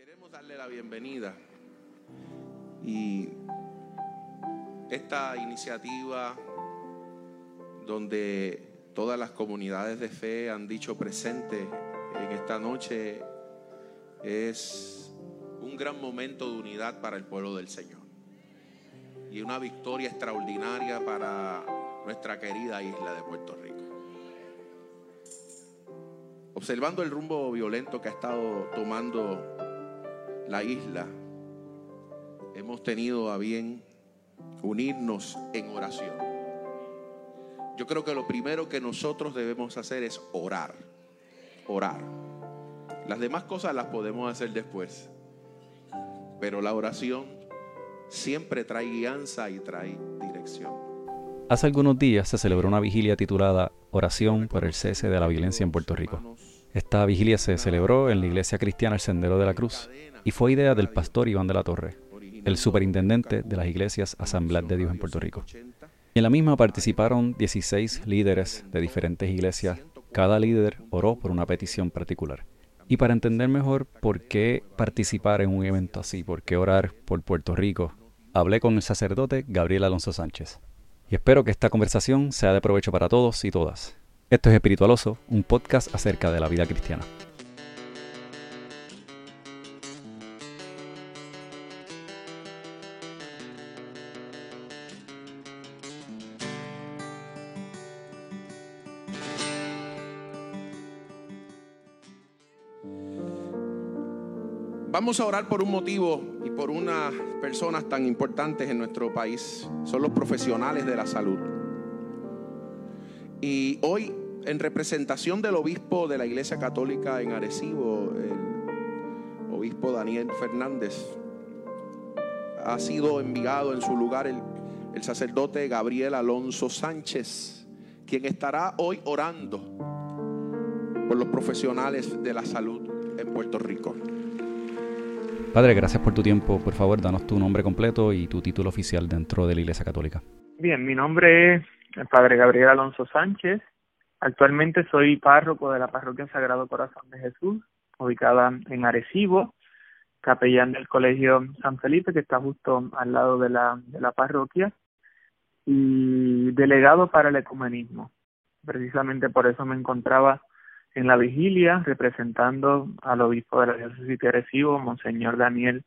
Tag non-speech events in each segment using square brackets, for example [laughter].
Queremos darle la bienvenida y esta iniciativa donde todas las comunidades de fe han dicho presente en esta noche es un gran momento de unidad para el pueblo del Señor y una victoria extraordinaria para nuestra querida isla de Puerto Rico. Observando el rumbo violento que ha estado tomando la isla, hemos tenido a bien unirnos en oración. Yo creo que lo primero que nosotros debemos hacer es orar, orar. Las demás cosas las podemos hacer después, pero la oración siempre trae guianza y trae dirección. Hace algunos días se celebró una vigilia titulada Oración por el cese de la violencia en Puerto Rico. Esta vigilia se celebró en la iglesia cristiana El Sendero de la Cruz y fue idea del pastor Iván de la Torre, el superintendente de las iglesias Asamblea de Dios en Puerto Rico. Y en la misma participaron 16 líderes de diferentes iglesias. Cada líder oró por una petición particular. Y para entender mejor por qué participar en un evento así, por qué orar por Puerto Rico, hablé con el sacerdote Gabriel Alonso Sánchez. Y espero que esta conversación sea de provecho para todos y todas. Esto es Espiritualoso, un podcast acerca de la vida cristiana. Vamos a orar por un motivo y por unas personas tan importantes en nuestro país. Son los profesionales de la salud. Y hoy en representación del obispo de la Iglesia Católica en Arecibo, el obispo Daniel Fernández, ha sido enviado en su lugar el, el sacerdote Gabriel Alonso Sánchez, quien estará hoy orando por los profesionales de la salud en Puerto Rico. Padre, gracias por tu tiempo. Por favor, danos tu nombre completo y tu título oficial dentro de la Iglesia Católica. Bien, mi nombre es el Padre Gabriel Alonso Sánchez. Actualmente soy párroco de la Parroquia Sagrado Corazón de Jesús, ubicada en Arecibo, capellán del Colegio San Felipe, que está justo al lado de la, de la parroquia, y delegado para el ecumenismo. Precisamente por eso me encontraba en la vigilia representando al obispo de la diócesis de Arecibo, Monseñor Daniel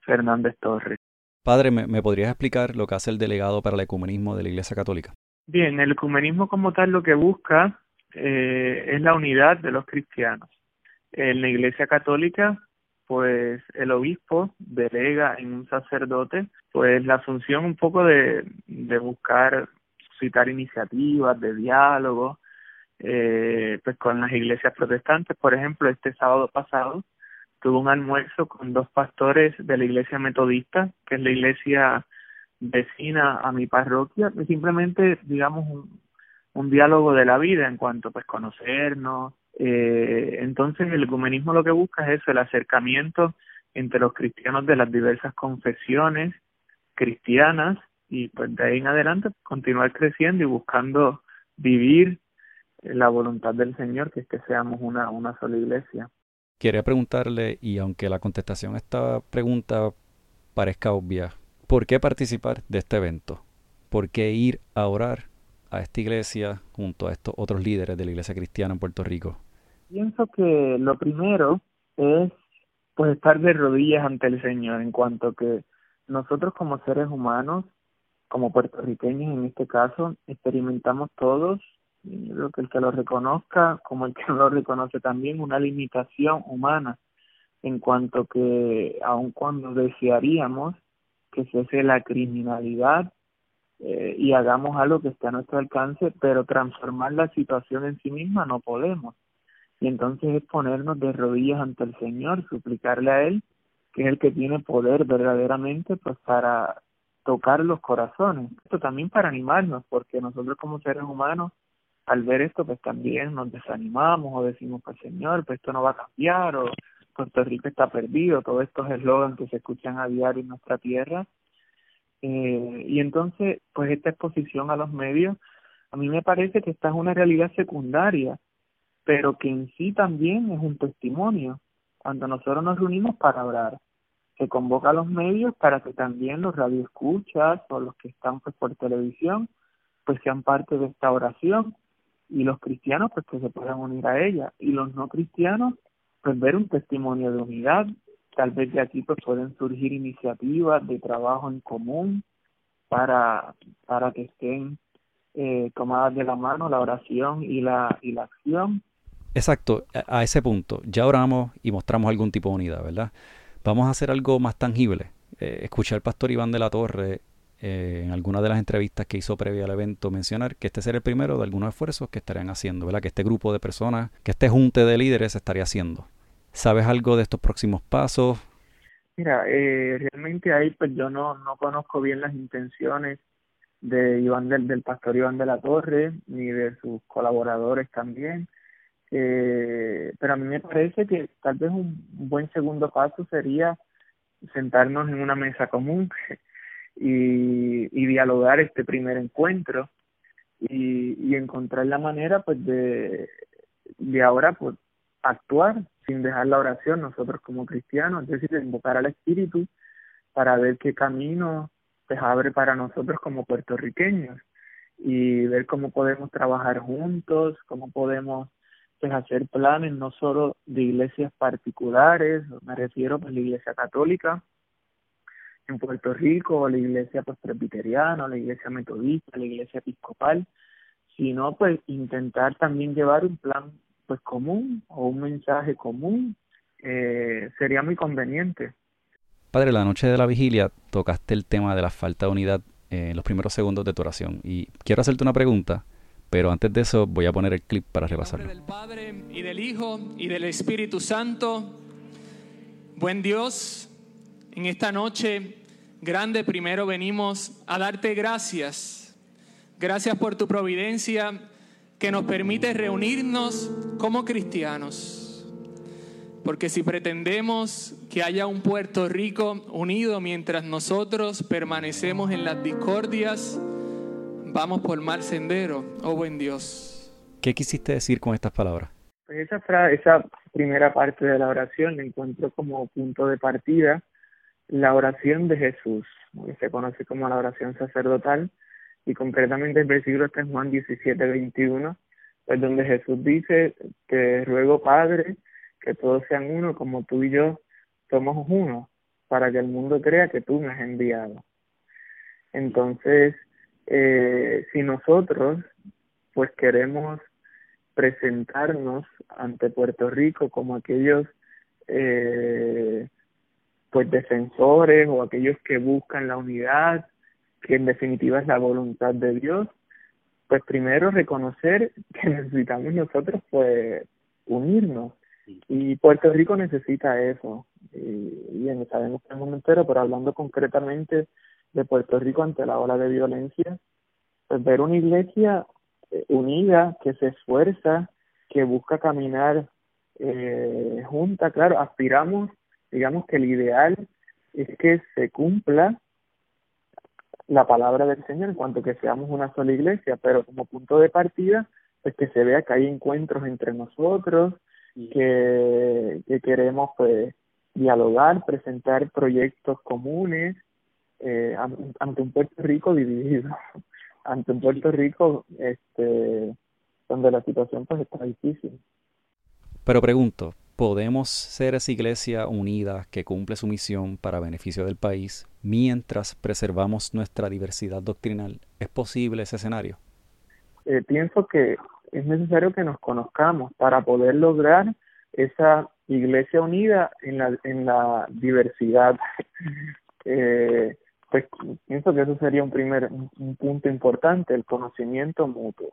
Fernández Torres. Padre, ¿me, ¿me podrías explicar lo que hace el delegado para el ecumenismo de la Iglesia Católica? Bien, el ecumenismo como tal lo que busca eh, es la unidad de los cristianos. En la Iglesia Católica, pues el obispo delega en un sacerdote, pues la función un poco de, de buscar citar iniciativas de diálogo, eh, pues con las iglesias protestantes. Por ejemplo, este sábado pasado tuve un almuerzo con dos pastores de la iglesia metodista, que es la iglesia vecina a mi parroquia, simplemente, digamos, un, un diálogo de la vida en cuanto pues conocernos. Eh, entonces el ecumenismo lo que busca es eso, el acercamiento entre los cristianos de las diversas confesiones cristianas y pues de ahí en adelante continuar creciendo y buscando vivir la voluntad del Señor, que es que seamos una, una sola iglesia. Quería preguntarle, y aunque la contestación a esta pregunta parezca obvia, ¿por qué participar de este evento? ¿Por qué ir a orar a esta iglesia junto a estos otros líderes de la iglesia cristiana en Puerto Rico? Pienso que lo primero es pues estar de rodillas ante el Señor en cuanto que nosotros como seres humanos, como puertorriqueños en este caso, experimentamos todos, creo que el que lo reconozca como el que no [laughs] lo reconoce también, una limitación humana en cuanto que aun cuando desearíamos que cese la criminalidad eh, y hagamos algo que esté a nuestro alcance, pero transformar la situación en sí misma no podemos. Y entonces es ponernos de rodillas ante el Señor, suplicarle a Él, que es el que tiene poder verdaderamente pues para tocar los corazones. Esto también para animarnos, porque nosotros como seres humanos, al ver esto, pues también nos desanimamos o decimos, pues Señor, pues esto no va a cambiar, o Puerto Rico está perdido, todos estos eslogans que se escuchan a diario en nuestra tierra. Eh, y entonces, pues esta exposición a los medios, a mí me parece que esta es una realidad secundaria, pero que en sí también es un testimonio. cuando nosotros nos reunimos para orar. Se convoca a los medios para que también los radioescuchas o los que están pues, por televisión pues sean parte de esta oración y los cristianos pues que se puedan unir a ella y los no cristianos pues ver un testimonio de unidad. Tal vez de aquí pues pueden surgir iniciativas de trabajo en común para para que estén eh, tomadas de la mano la oración y la y la acción. Exacto a ese punto. Ya oramos y mostramos algún tipo de unidad verdad vamos a hacer algo más tangible. Eh, escuché al pastor Iván de la Torre eh, en alguna de las entrevistas que hizo previa al evento mencionar que este será el primero de algunos esfuerzos que estarían haciendo, ¿verdad? Que este grupo de personas, que este junte de líderes estaría haciendo. ¿Sabes algo de estos próximos pasos? Mira, eh, realmente ahí pues yo no, no conozco bien las intenciones de Iván del, del pastor Iván de la Torre ni de sus colaboradores también. Eh, pero a mí me parece que tal vez un buen segundo paso sería sentarnos en una mesa común [laughs] y, y dialogar este primer encuentro y, y encontrar la manera pues de, de ahora pues actuar sin dejar la oración nosotros como cristianos, es decir, invocar al Espíritu para ver qué camino pues abre para nosotros como puertorriqueños y ver cómo podemos trabajar juntos, cómo podemos pues hacer planes no solo de iglesias particulares, me refiero pues la iglesia católica, en Puerto Rico, la iglesia pues, presbiteriana, la iglesia metodista, la iglesia episcopal, sino pues intentar también llevar un plan pues común o un mensaje común eh, sería muy conveniente. Padre, la noche de la vigilia tocaste el tema de la falta de unidad en los primeros segundos de tu oración y quiero hacerte una pregunta, pero antes de eso voy a poner el clip para repasarlo. del Padre y del Hijo y del Espíritu Santo, buen Dios, en esta noche grande primero venimos a darte gracias. Gracias por tu providencia que nos permite reunirnos como cristianos. Porque si pretendemos que haya un Puerto Rico unido mientras nosotros permanecemos en las discordias, vamos por mal sendero, oh buen Dios. ¿Qué quisiste decir con estas palabras? Pues esa, esa primera parte de la oración la encuentro como punto de partida la oración de Jesús, que se conoce como la oración sacerdotal, y concretamente el versículo está en Juan 17, 21, pues donde Jesús dice que ruego Padre que todos sean uno como tú y yo somos uno, para que el mundo crea que tú me has enviado. Entonces, eh, si nosotros pues queremos presentarnos ante Puerto Rico como aquellos eh, pues defensores o aquellos que buscan la unidad, que en definitiva es la voluntad de Dios, pues primero reconocer que [laughs] necesitamos nosotros pues unirnos. Y Puerto Rico necesita eso. Y bien sabemos que el mundo entero pero hablando concretamente de Puerto Rico ante la ola de violencia pues ver una iglesia eh, unida que se esfuerza que busca caminar eh, junta claro aspiramos digamos que el ideal es que se cumpla la palabra del Señor en cuanto que seamos una sola iglesia, pero como punto de partida, pues que se vea que hay encuentros entre nosotros, que, que queremos pues dialogar, presentar proyectos comunes eh, ante un Puerto Rico dividido, [laughs] ante un Puerto Rico este donde la situación pues está difícil. Pero pregunto, podemos ser esa iglesia unida que cumple su misión para beneficio del país mientras preservamos nuestra diversidad doctrinal. ¿Es posible ese escenario? Eh, pienso que es necesario que nos conozcamos para poder lograr esa iglesia unida en la, en la diversidad. [laughs] eh, pues pienso que eso sería un primer un punto importante, el conocimiento mutuo.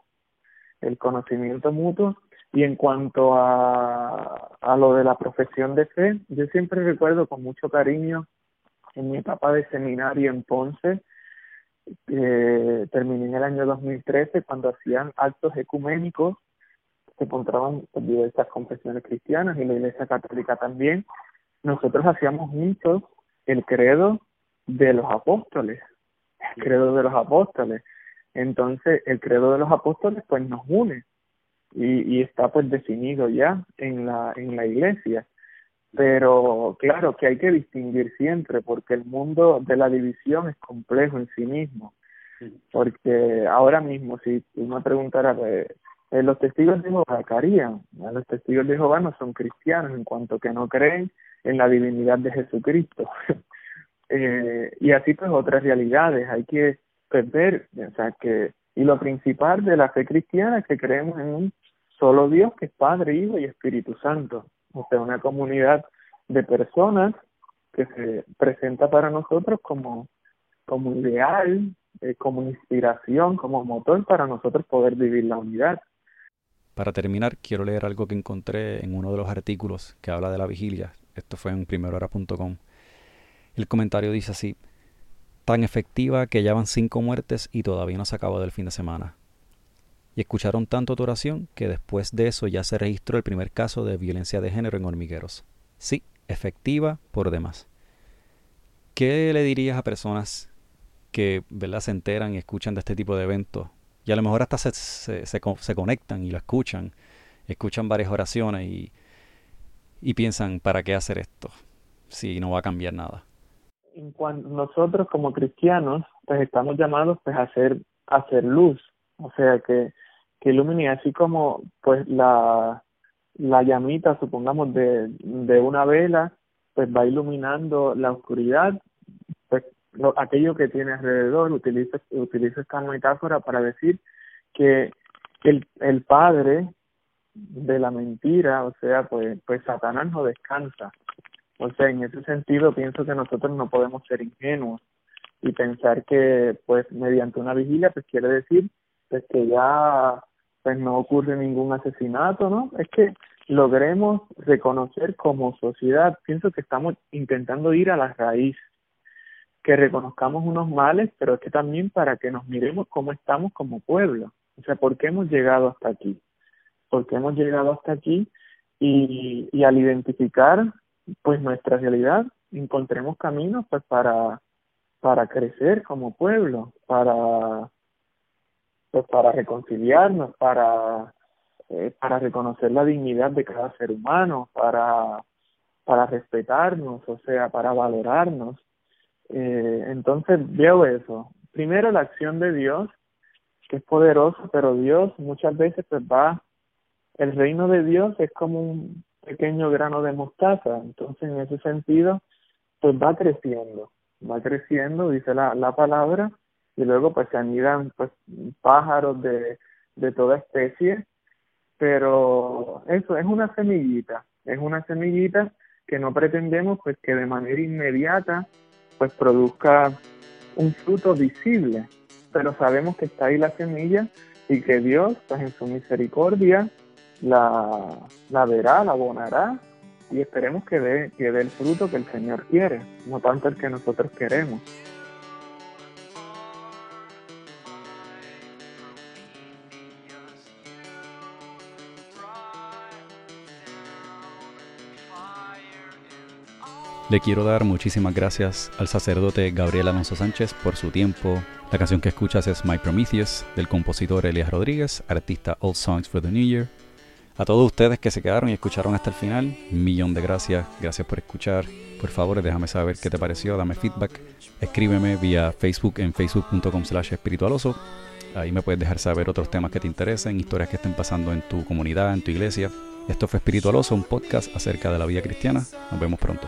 El conocimiento mutuo y en cuanto a, a lo de la profesión de fe, yo siempre recuerdo con mucho cariño en mi etapa de seminario en Ponce, eh, terminé en el año 2013 cuando hacían actos ecuménicos, se encontraban diversas confesiones cristianas y la Iglesia Católica también. Nosotros hacíamos juntos el credo de los apóstoles, el credo de los apóstoles. Entonces, el credo de los apóstoles pues nos une y, y está pues definido ya en la, en la iglesia. Pero claro que hay que distinguir siempre porque el mundo de la división es complejo en sí mismo. Porque ahora mismo, si tú me preguntaras, eh, eh, los testigos de Jehová, ¿qué harían? Los testigos de Jehová no son cristianos en cuanto que no creen en la divinidad de Jesucristo. [laughs] eh, y así pues otras realidades. Hay que pues, ver, o sea, que y lo principal de la fe cristiana es que creemos en un solo Dios que es Padre, Hijo y Espíritu Santo. O sea, una comunidad de personas que se presenta para nosotros como, como ideal, eh, como inspiración, como motor para nosotros poder vivir la unidad. Para terminar, quiero leer algo que encontré en uno de los artículos que habla de la vigilia. Esto fue en primerhora.com. El comentario dice así, tan efectiva que ya van cinco muertes y todavía no se acabó del fin de semana. Y escucharon tanto tu oración que después de eso ya se registró el primer caso de violencia de género en hormigueros. Sí, efectiva por demás. ¿Qué le dirías a personas que ¿verdad? se enteran y escuchan de este tipo de eventos? Y a lo mejor hasta se, se, se, conectan y lo escuchan, escuchan varias oraciones y, y piensan, ¿para qué hacer esto? Si no va a cambiar nada nosotros como cristianos pues estamos llamados pues a hacer a hacer luz o sea que que ilumine así como pues la la llamita supongamos de de una vela pues va iluminando la oscuridad pues lo, aquello que tiene alrededor utiliza utiliza esta metáfora para decir que el el padre de la mentira o sea pues pues Satanás no descansa. O sea, en ese sentido pienso que nosotros no podemos ser ingenuos y pensar que pues mediante una vigilia pues quiere decir pues que ya pues no ocurre ningún asesinato, ¿no? Es que logremos reconocer como sociedad, pienso que estamos intentando ir a la raíz, que reconozcamos unos males, pero es que también para que nos miremos cómo estamos como pueblo, o sea, ¿por qué hemos llegado hasta aquí? ¿Por qué hemos llegado hasta aquí? Y, y al identificar pues nuestra realidad encontremos caminos pues para para crecer como pueblo para pues para reconciliarnos para eh, para reconocer la dignidad de cada ser humano para para respetarnos o sea para valorarnos eh, entonces veo eso primero la acción de Dios que es poderoso pero Dios muchas veces pues va el reino de Dios es como un pequeño grano de mostaza. Entonces, en ese sentido, pues va creciendo, va creciendo, dice la, la palabra, y luego pues se anidan pues pájaros de, de toda especie, pero eso es una semillita, es una semillita que no pretendemos pues que de manera inmediata pues produzca un fruto visible, pero sabemos que está ahí la semilla y que Dios pues en su misericordia la, la verá, la abonará y esperemos que dé, que dé el fruto que el Señor quiere, no tanto el que nosotros queremos. Le quiero dar muchísimas gracias al sacerdote Gabriel Alonso Sánchez por su tiempo. La canción que escuchas es My Prometheus del compositor Elias Rodríguez, artista Old Songs for the New Year. A todos ustedes que se quedaron y escucharon hasta el final, millón de gracias. Gracias por escuchar. Por favor, déjame saber qué te pareció, dame feedback. Escríbeme vía Facebook en facebook.com slash espiritualoso. Ahí me puedes dejar saber otros temas que te interesen, historias que estén pasando en tu comunidad, en tu iglesia. Esto fue Espiritualoso, un podcast acerca de la vida cristiana. Nos vemos pronto.